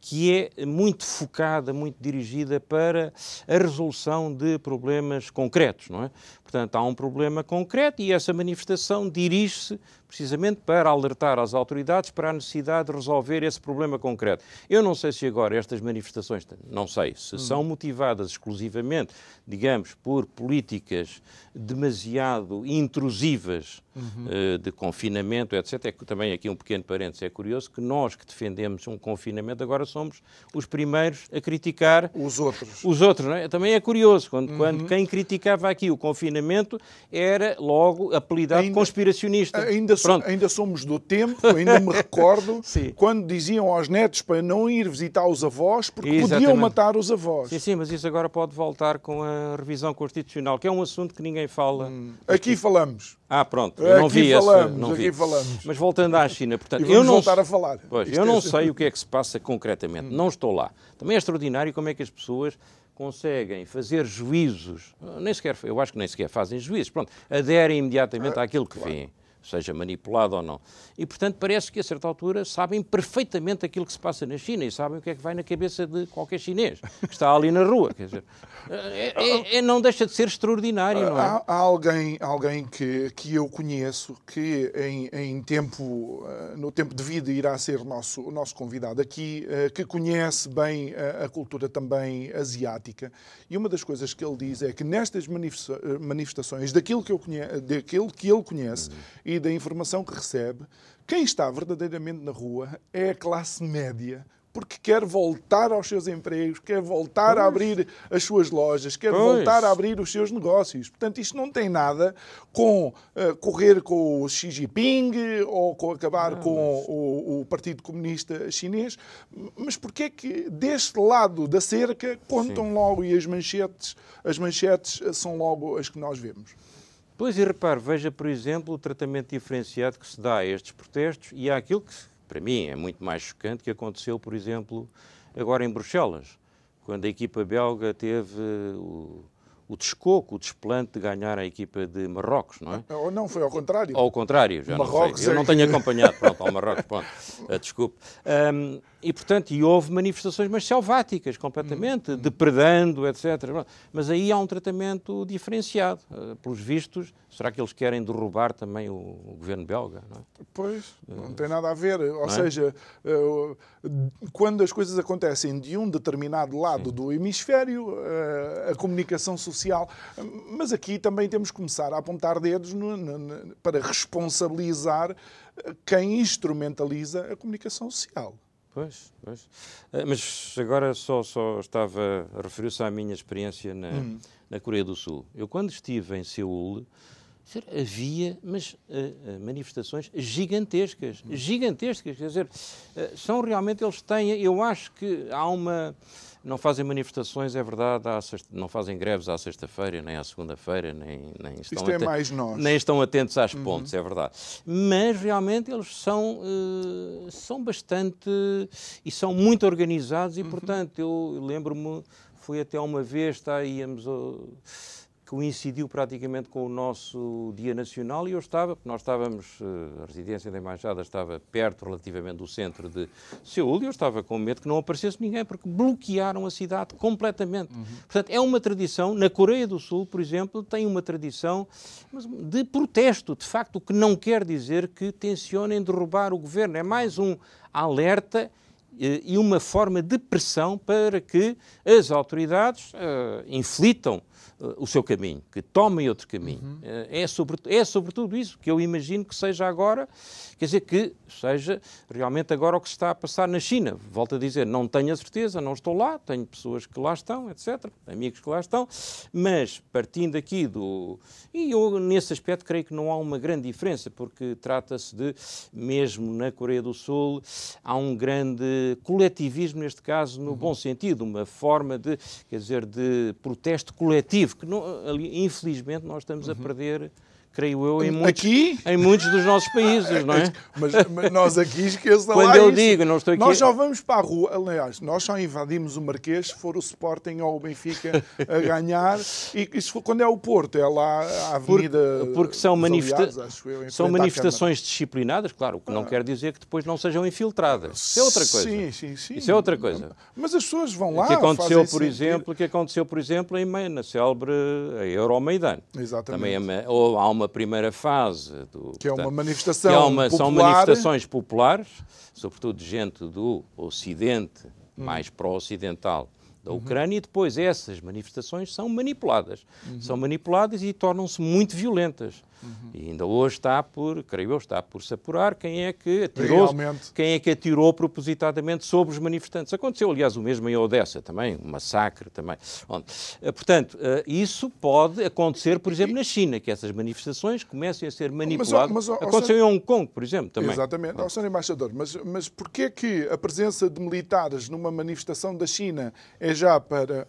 B: que é muito focada, muito dirigida para a resolução de problemas concretos, não é? Portanto, há um problema concreto e essa manifestação dirige-se precisamente para alertar as autoridades para a necessidade de resolver esse problema concreto. Eu não sei se agora estas manifestações, não sei, se uhum. são motivadas exclusivamente, digamos, por políticas demasiado intrusivas uhum. uh, de confinamento, etc. É também aqui um pequeno parênteses, é curioso que nós que defendemos um confinamento agora somos os primeiros a criticar
A: os outros.
B: Os outros, é? Também é curioso, quando, uhum. quando quem criticava aqui o confinamento era logo apelidado ainda, conspiracionista.
A: Ainda Pronto. ainda somos do tempo, ainda me recordo, quando diziam aos netos para não ir visitar os avós porque Exatamente. podiam matar os avós.
B: Sim, sim, mas isso agora pode voltar com a revisão constitucional, que é um assunto que ninguém fala. Hum.
A: Aqui falamos.
B: Ah, pronto, eu não
A: aqui
B: vi
A: falamos,
B: não
A: aqui
B: vi.
A: falamos.
B: Mas voltando à China, portanto,
A: eu
B: não
A: voltar a falar.
B: Pois, eu não é sei o que é que se passa concretamente, hum. não estou lá. Também é extraordinário como é que as pessoas conseguem fazer juízos, nem sequer, eu acho que nem sequer fazem juízos, pronto, aderem imediatamente ah, àquilo que claro. veem. Seja manipulado ou não. E, portanto, parece que a certa altura sabem perfeitamente aquilo que se passa na China e sabem o que é que vai na cabeça de qualquer chinês que está ali na rua. Quer dizer, é, é, é não deixa de ser extraordinário, não é?
A: Há, há, alguém, alguém que, que eu conheço que em, em tempo, eh, no tempo de vida irá ser nosso, o nosso convidado aqui, eh, que conhece bem a, a cultura também asiática. E uma das coisas que ele diz é que nestas manifestações, daquilo que, eu conhe, daquilo que ele conhece uhum. E da informação que recebe, quem está verdadeiramente na rua é a classe média porque quer voltar aos seus empregos, quer voltar pois. a abrir as suas lojas, quer pois. voltar a abrir os seus negócios. Portanto, isto não tem nada com uh, correr com o Xi Jinping ou com acabar não, com mas... o, o, Partido Comunista Chinês. Mas porquê é que deste lado da cerca contam Sim. logo e as manchetes, as manchetes são logo as que nós vemos?
B: Pois, e repare, veja, por exemplo, o tratamento diferenciado que se dá a estes protestos e àquilo que para mim é muito mais chocante que aconteceu, por exemplo, agora em Bruxelas, quando a equipa belga teve o, o descoco, o desplante de ganhar a equipa de Marrocos, não é?
A: Ou não, foi ao contrário.
B: Ao contrário, já Marrocos não sei. Eu não tenho acompanhado, pronto, ao Marrocos, pronto, uh, desculpe. Um, e, portanto, e houve manifestações, mas selváticas, completamente, hum. depredando, etc. Mas aí há um tratamento diferenciado. Uh, pelos vistos, será que eles querem derrubar também o, o governo belga? Não é?
A: Pois, não uh, tem nada a ver. Ou é? seja, uh, quando as coisas acontecem de um determinado lado Sim. do hemisfério, a comunicação social. Mas aqui também temos que começar a apontar dedos no, no, para responsabilizar quem instrumentaliza a comunicação social.
B: Pois, pois. Eh, mas agora só, só estava a referir-se à minha experiência na, hum. na Coreia do Sul. Eu, quando estive em Seul, havia mas, uh, manifestações gigantescas, hum. gigantescas, quer dizer, uh, são realmente, eles têm, eu acho que há uma não fazem manifestações, é verdade, sexta, não fazem greves à sexta-feira, nem à segunda-feira, nem, nem, estão
A: Isto é mais nós.
B: nem estão atentos às uhum. pontes, é verdade. Mas realmente eles são, uh, são bastante e são muito organizados e, uhum. portanto, eu lembro-me, fui até uma vez, está, íamos. Uh, coincidiu praticamente com o nosso Dia Nacional e eu estava, porque nós estávamos, eh, a residência da Embaixada estava perto relativamente do centro de Seul e eu estava com medo que não aparecesse ninguém, porque bloquearam a cidade completamente. Uhum. Portanto, é uma tradição, na Coreia do Sul, por exemplo, tem uma tradição de protesto, de facto, o que não quer dizer que tencionem derrubar o governo, é mais um alerta eh, e uma forma de pressão para que as autoridades uh, inflitam o seu caminho, que tomem outro caminho. Uhum. É, sobre, é sobretudo isso que eu imagino que seja agora, quer dizer, que seja realmente agora o que se está a passar na China. Volto a dizer, não tenho a certeza, não estou lá, tenho pessoas que lá estão, etc., amigos que lá estão, mas partindo aqui do. E eu, nesse aspecto, creio que não há uma grande diferença, porque trata-se de, mesmo na Coreia do Sul, há um grande coletivismo, neste caso, no uhum. bom sentido, uma forma de, quer dizer, de protesto coletivo que não, ali, infelizmente nós estamos a uhum. perder creio eu, em muitos, aqui? em muitos dos nossos países, não é?
A: Mas, mas nós aqui esqueçam
B: Quando eu isso. digo, não estou aqui...
A: Nós só vamos para a rua, aliás, nós só invadimos o Marquês se for o Sporting ou o Benfica a ganhar, e isso for, quando é o Porto, é lá a Avenida...
B: Porque, porque são, manifesta aliados, eu, são manifestações disciplinadas, claro, o que não ah. quer dizer que depois não sejam infiltradas. Isso é outra coisa.
A: Sim, sim, sim.
B: Isso é outra coisa.
A: Mas as pessoas vão lá,
B: o que aconteceu, por exemplo, que aconteceu, por exemplo, em, na célebre Euromaidan.
A: Exatamente.
B: Também é ou há uma primeira fase fase.
A: Do, que é uma manifestação é uma,
B: São manifestações populares, sobretudo de gente do Ocidente, hum. mais pró-ocidental da uhum. Ucrânia, uhum. e depois essas manifestações são manipuladas. Uhum. São manipuladas e tornam-se muito violentas. Uhum. E ainda hoje está por, creio eu, está por se apurar quem é que atirou, quem é que atirou propositadamente sobre os manifestantes. Aconteceu, aliás, o mesmo em Odessa também, um massacre também. Eh, portanto, eh, isso pode acontecer, por exemplo, na China, que essas manifestações comecem a ser manipuladas. Mas, mas, Aconteceu em Hong Kong, por exemplo, também.
A: Exatamente. Ó, Sr. Embaixador, mas, mas porquê que a presença de militares numa manifestação da China é já para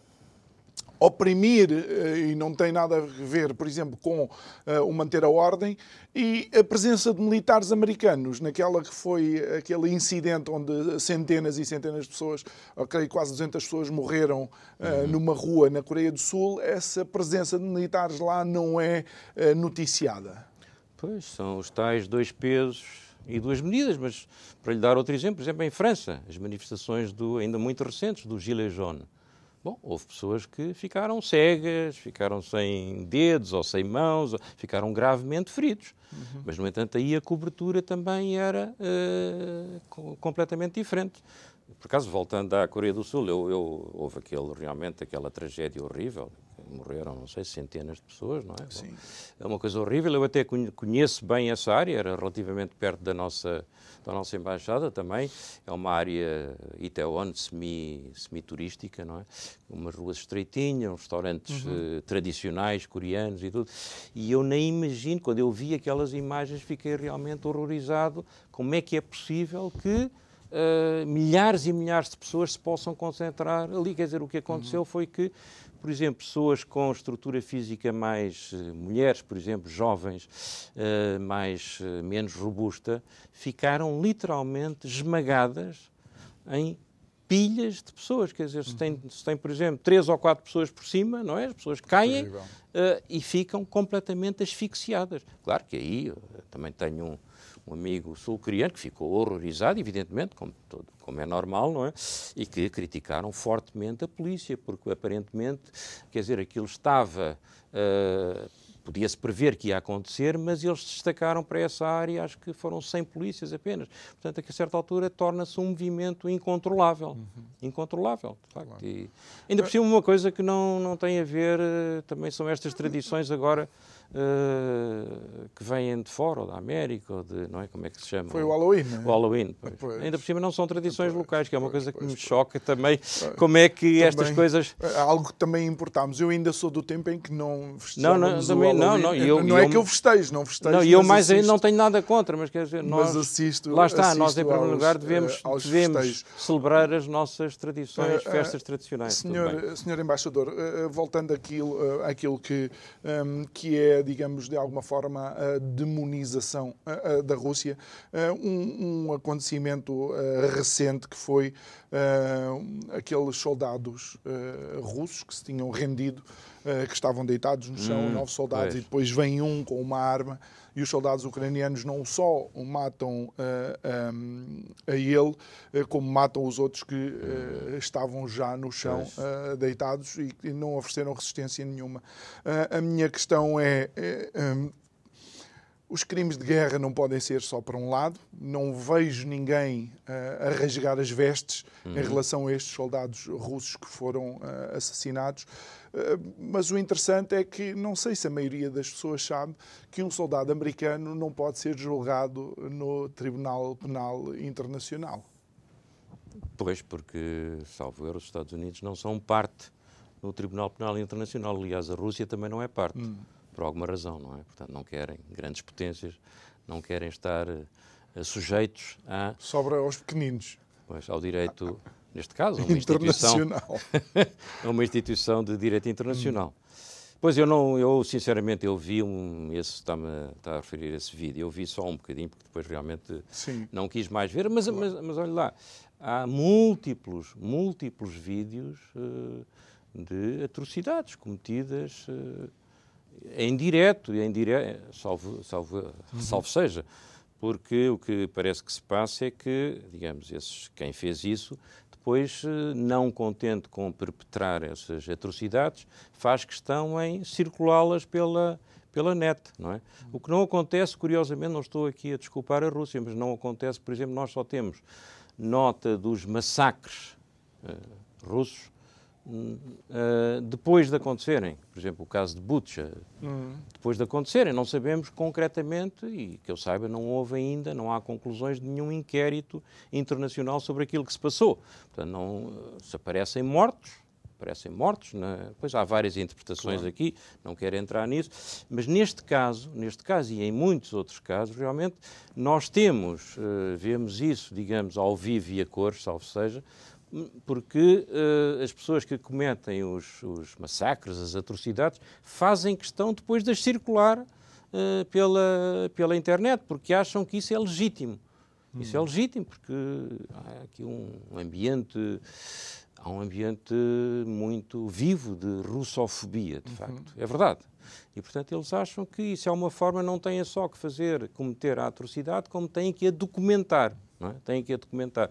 A: oprimir eh, e não tem nada a ver, por exemplo, com eh, o manter a ordem e a presença de militares americanos naquela que foi aquele incidente onde centenas e centenas de pessoas, creio quase 200 pessoas morreram eh, uhum. numa rua na Coreia do Sul, essa presença de militares lá não é noticiada.
B: Pois, são os tais dois pesos e duas medidas, mas para lhe dar outro exemplo, por exemplo, em França, as manifestações do, ainda muito recentes do Gilets jaunes. Bom, houve pessoas que ficaram cegas, ficaram sem dedos ou sem mãos, ficaram gravemente feridos. Uhum. Mas, no entanto, aí a cobertura também era uh, completamente diferente. Por acaso, voltando à Coreia do Sul, eu, eu, houve aquele, realmente aquela tragédia horrível. Morreram, não sei, centenas de pessoas, não é?
A: Sim.
B: É uma coisa horrível. Eu até conheço bem essa área, era relativamente perto da nossa, da nossa embaixada também. É uma área Itaewon semi-turística, semi não é? Umas ruas estreitinhas, restaurantes uhum. uh, tradicionais coreanos e tudo. E eu nem imagino, quando eu vi aquelas imagens, fiquei realmente horrorizado. Como é que é possível que uh, milhares e milhares de pessoas se possam concentrar ali. Quer dizer, o que aconteceu uhum. foi que, por exemplo, pessoas com estrutura física mais, uh, mulheres, por exemplo, jovens, uh, mais, menos robusta, ficaram literalmente esmagadas em pilhas de pessoas. Quer dizer, se tem, se tem, por exemplo, três ou quatro pessoas por cima, não é? As pessoas caem uh, e ficam completamente asfixiadas. Claro que aí também tenho um, um amigo sul-coreano que ficou horrorizado, evidentemente, como, todo, como é normal, não é? E que criticaram fortemente a polícia, porque aparentemente, quer dizer, aquilo estava. Uh, Podia-se prever que ia acontecer, mas eles destacaram para essa área, acho que foram 100 polícias apenas. Portanto, a certa altura torna-se um movimento incontrolável. Uhum. Incontrolável, de facto. Claro. E ainda por cima, uma coisa que não, não tem a ver, eh, também são estas tradições agora uh, que vêm de fora, ou da América, ou de, não é? Como é que se chama?
A: Foi o Halloween, não
B: é? O Halloween, pois. Pois. Ainda por cima não são tradições pois, locais, que é uma coisa que me choca também, como é que também, estas coisas...
A: É algo que também importámos. Eu ainda sou do tempo em que não festejamos não, não, também,
B: não, não,
A: eu,
B: não
A: é eu, que eu festejo, não festejo,
B: Não, e eu mais aí não tenho nada contra, mas quer dizer, nós...
A: Mas assisto,
B: lá está,
A: assisto
B: nós em primeiro
A: aos,
B: lugar devemos,
A: aos
B: devemos celebrar as nossas tradições, uh, festas tradicionais.
A: Senhor, senhor Embaixador, uh, voltando àquilo, uh, àquilo que, um, que é, digamos, de alguma forma a demonização da Rússia. Um, um acontecimento recente que foi aqueles soldados russos que se tinham rendido, que estavam deitados no chão, hum, nove soldados, pois. e depois vem um com uma arma e os soldados ucranianos não só o matam uh, um, a ele, uh, como matam os outros que uh, estavam já no chão deitados e, e, não ofereceram resistência nenhuma. a minha questão é. é um, os crimes de guerra não podem ser só para um lado. Não vejo ninguém uh, a rasgar as vestes uhum. em relação a estes soldados russos que foram uh, assassinados. Uh, mas o interessante é que não sei se a maioria das pessoas sabe que um soldado americano não pode ser julgado no Tribunal Penal Internacional.
B: Pois, porque, salvo erro, os Estados Unidos não são parte no Tribunal Penal Internacional. Aliás, a Rússia também não é parte. Hum por alguma razão, não é? Portanto, não querem, grandes potências, não querem estar uh, sujeitos a...
A: Sobra aos pequeninos.
B: Pois, ao direito, neste caso, uma instituição... é uma instituição de direito internacional. Hum. Pois eu não, eu sinceramente eu vi um, esse está, está a referir esse vídeo, eu vi só um bocadinho porque depois realmente Sim. não quis mais ver, mas, claro. mas, mas olha lá, há múltiplos, múltiplos vídeos uh, de atrocidades cometidas uh, em direto, em direto salvo, salvo, uhum. salvo seja, porque o que parece que se passa é que, digamos, esses, quem fez isso, depois, eh, não contente com perpetrar essas atrocidades, faz questão em circulá-las pela, pela net, não é? O que não acontece, curiosamente, não estou aqui a desculpar a Rússia, mas não acontece, por exemplo, nós só temos nota dos massacres uh, russos Uh, depois de acontecerem, por exemplo, o caso de Butcha, uhum. depois de acontecerem, não sabemos concretamente, e que eu saiba, não houve ainda, não há conclusões de nenhum inquérito internacional sobre aquilo que se passou. Portanto, não, se aparecem mortos, aparecem mortos, né? pois há várias interpretações claro. aqui, não quero entrar nisso, mas neste caso, neste caso e em muitos outros casos, realmente nós temos, uh, vemos isso, digamos, ao vivo e a cores, salvo seja, porque uh, as pessoas que cometem os, os, massacres, as atrocidades, fazem questão depois de as circular uh, pela, pela internet, porque acham que isso é legítimo. Hum. Isso é legítimo, porque há aqui um ambiente há um ambiente muito vivo de russofobia, de facto. É verdade. E, portanto, eles acham que isso é uma forma, não têm só que fazer, cometer a atrocidade, como têm que a documentar. Não é? Têm que a documentar.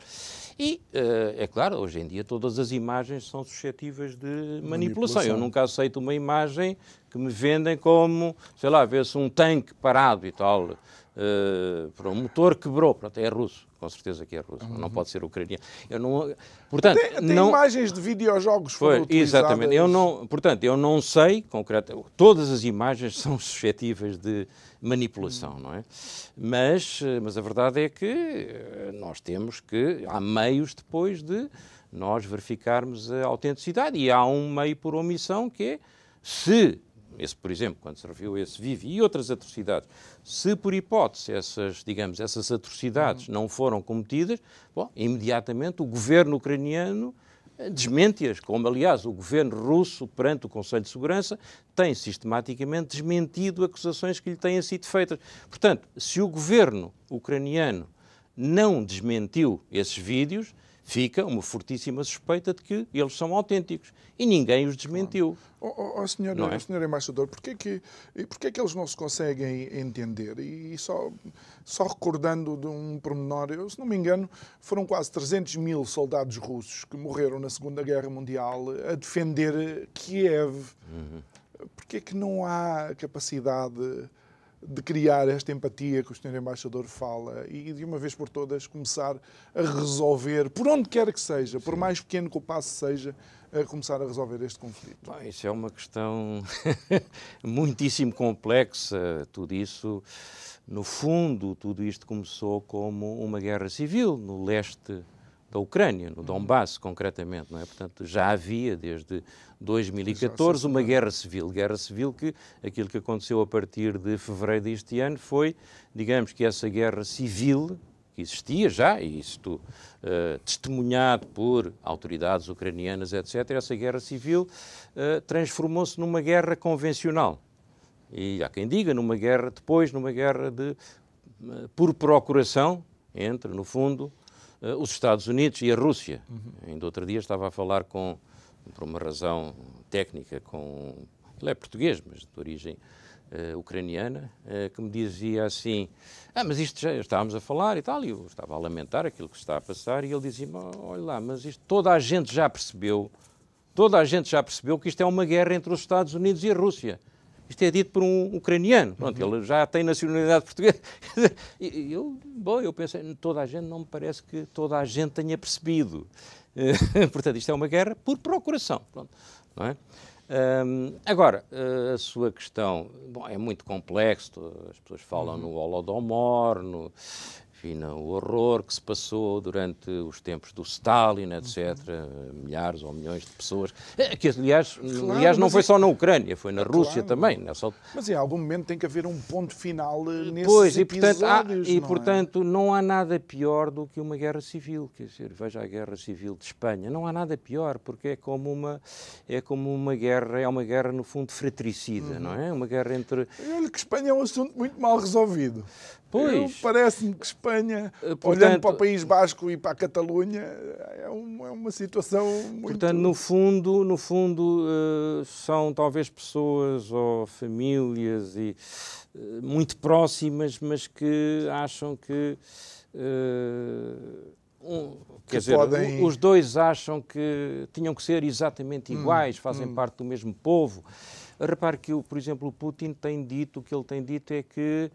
B: E, uh, é claro, hoje em dia todas as imagens são suscetíveis de manipulação. manipulação. Eu nunca aceito uma imagem que me vendem como, sei lá, vê-se um tanque parado e tal, uh, para um motor quebrou, pronto, é russo com certeza que é russo, uhum. não pode ser ucraniano. Eu não,
A: portanto, tem, tem não, imagens de videojogos
B: foi, Exatamente, eu não, portanto, eu não sei, concreto, todas as imagens são suscetíveis de manipulação, uhum. não é? Mas, mas a verdade é que eh, nós temos que, há meios depois de nós verificarmos a autenticidade e há um meio por omissão que é, se esse, por exemplo, quando se reviu esse Vivi e outras atrocidades, se por hipótese essas, digamos, essas atrocidades não foram cometidas, bom, imediatamente o governo ucraniano eh, desmente-as, como aliás o governo russo, perante o Conselho de Segurança, tem sistematicamente desmentido acusações que lhe têm sido feitas. Portanto, se o governo ucraniano não desmentiu esses vídeos, fica uma fortíssima suspeita de que eles são autênticos. E ninguém os desmentiu.
A: Oh, oh, oh senhor, não é? senhor embaixador, porquê que, porquê que eles não se conseguem entender? E só, só recordando de um pormenor, eu, se não me engano, foram quase 300 mil soldados russos que morreram na Segunda Guerra Mundial a defender Kiev. Uhum. Porquê que não há capacidade de criar esta empatia que o Sr. Embaixador fala e, de uma vez por todas, começar a resolver, por onde quer que seja, por mais pequeno que o passo seja, a começar a resolver este conflito?
B: Bom, isso é uma questão muitíssimo complexa. Tudo isso, no fundo, tudo isto começou como uma guerra civil no leste da Ucrânia, no Donbass concretamente, não é? Portanto, já havia desde 2014 uma guerra civil, guerra civil que aquilo que aconteceu a partir de fevereiro deste ano foi, digamos que essa guerra civil que existia já, e isto uh, testemunhado por autoridades ucranianas, etc., essa guerra civil uh, transformou-se numa guerra convencional. E há quem diga numa guerra, depois numa guerra de, uh, por procuração entre, no fundo, uh, os Estados Unidos e a Rússia. Uhum. Ainda outro dia estava a falar com, por uma razão técnica, com. Ele é português, mas de origem uh, ucraniana, uh, que me dizia assim: Ah, mas isto já estávamos a falar e tal, e eu estava a lamentar aquilo que está a passar, e ele dizia-me: Olha lá, mas isto toda a gente já percebeu, toda a gente já percebeu que isto é uma guerra entre os Estados Unidos e a Rússia. Isto é dito por um ucraniano. Pronto, uhum. ele já tem nacionalidade portuguesa. E eu, bom, eu pensei, toda a gente, não me parece que toda a gente tenha percebido. Portanto, isto é uma guerra por procuração. Pronto, não é? Um, agora, a sua questão bom, é muito complexo, as pessoas falam uhum. no Holodomor, no, o horror que se passou durante os tempos do Stalin, etc., uhum. milhares ou milhões de pessoas, eh, que aliás, claro, aliás não foi é... só na Ucrânia, foi na Rússia claro, também. Nessa...
A: Mas em algum momento tem que haver um ponto final eh, nesses
B: pois, e
A: portanto,
B: há, e, não é? portanto é? não há nada pior do que uma guerra civil, quer dizer, veja a guerra civil de Espanha, não há nada pior, porque é como uma, é como uma guerra, é uma guerra no fundo fratricida, uhum. não é? Uma guerra entre...
A: Olha que Espanha é um assunto muito mal resolvido. Pois. Parece-me que Espanha, eh, Portanto, olhando para o País Basco e para a Catalunha, é uma, é uma situação muito...
B: Portanto, no fundo, no fundo uh, são talvez pessoas ou famílias e, uh, muito próximas, mas que acham que... Um, que quer dizer, podem... os dois acham que tinham que ser exatamente hum, iguais, hum, fazem hum. parte do mesmo povo. Repare que, por exemplo, o Putin tem dito, o que ele tem dito é que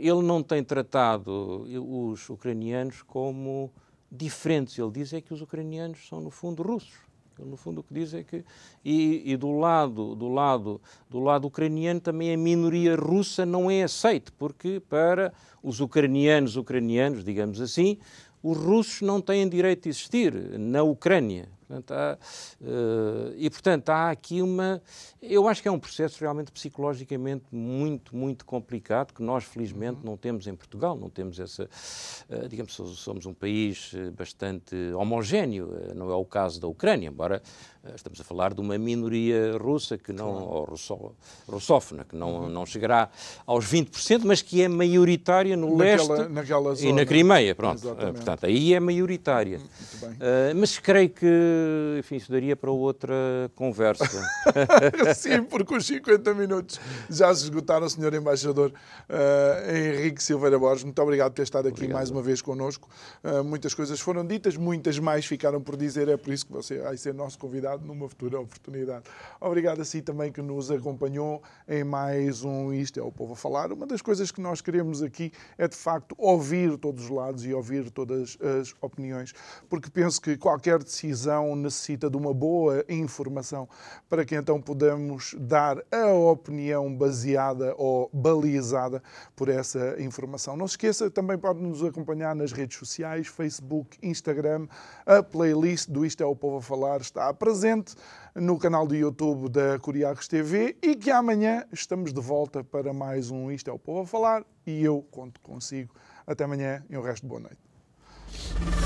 B: ele não tem tratado os ucranianos como diferentes. Ele diz é que os ucranianos são, no fundo, russos. Ele, no fundo, o que diz é que. E, e, do, lado, do, lado, do lado ucraniano também a minoria russa não é aceite, porque para os ucranianos, ucranianos, digamos assim, os russos não têm direito de existir na Ucrânia. Portanto, há, uh, e, portanto, há aqui uma. Eu acho que é um processo realmente psicologicamente muito, muito complicado, que nós, felizmente, não temos em Portugal, não temos essa. Uh, digamos, somos um país eh, bastante homogéneo, não é o caso da Ucrânia, embora estamos a falar de uma minoria russa, que não, claro. ou russo, russófona, que não, uhum. não chegará aos 20%, mas que é maioritária no naquela, leste
A: naquela
B: e na Crimeia. Pronto. Portanto, aí é maioritária. Uh, mas creio que enfim, isso daria para outra conversa.
A: Sim, porque os 50 minutos já se esgotaram, Sr. Embaixador uh, Henrique Silveira Borges. Muito obrigado por ter estado aqui obrigado. mais uma vez connosco. Uh, muitas coisas foram ditas, muitas mais ficaram por dizer. É por isso que você vai ser nosso convidado numa futura oportunidade. Obrigado a si também que nos acompanhou em mais um Isto é o Povo a Falar. Uma das coisas que nós queremos aqui é, de facto, ouvir todos os lados e ouvir todas as opiniões, porque penso que qualquer decisão necessita de uma boa informação para que então podamos dar a opinião baseada ou balizada por essa informação. Não se esqueça, também pode nos acompanhar nas redes sociais, Facebook, Instagram. A playlist do Isto é o Povo a Falar está presente no canal do YouTube da Curiacos TV e que amanhã estamos de volta para mais um Isto é o Povo a Falar e eu conto consigo. Até amanhã e o resto de boa noite.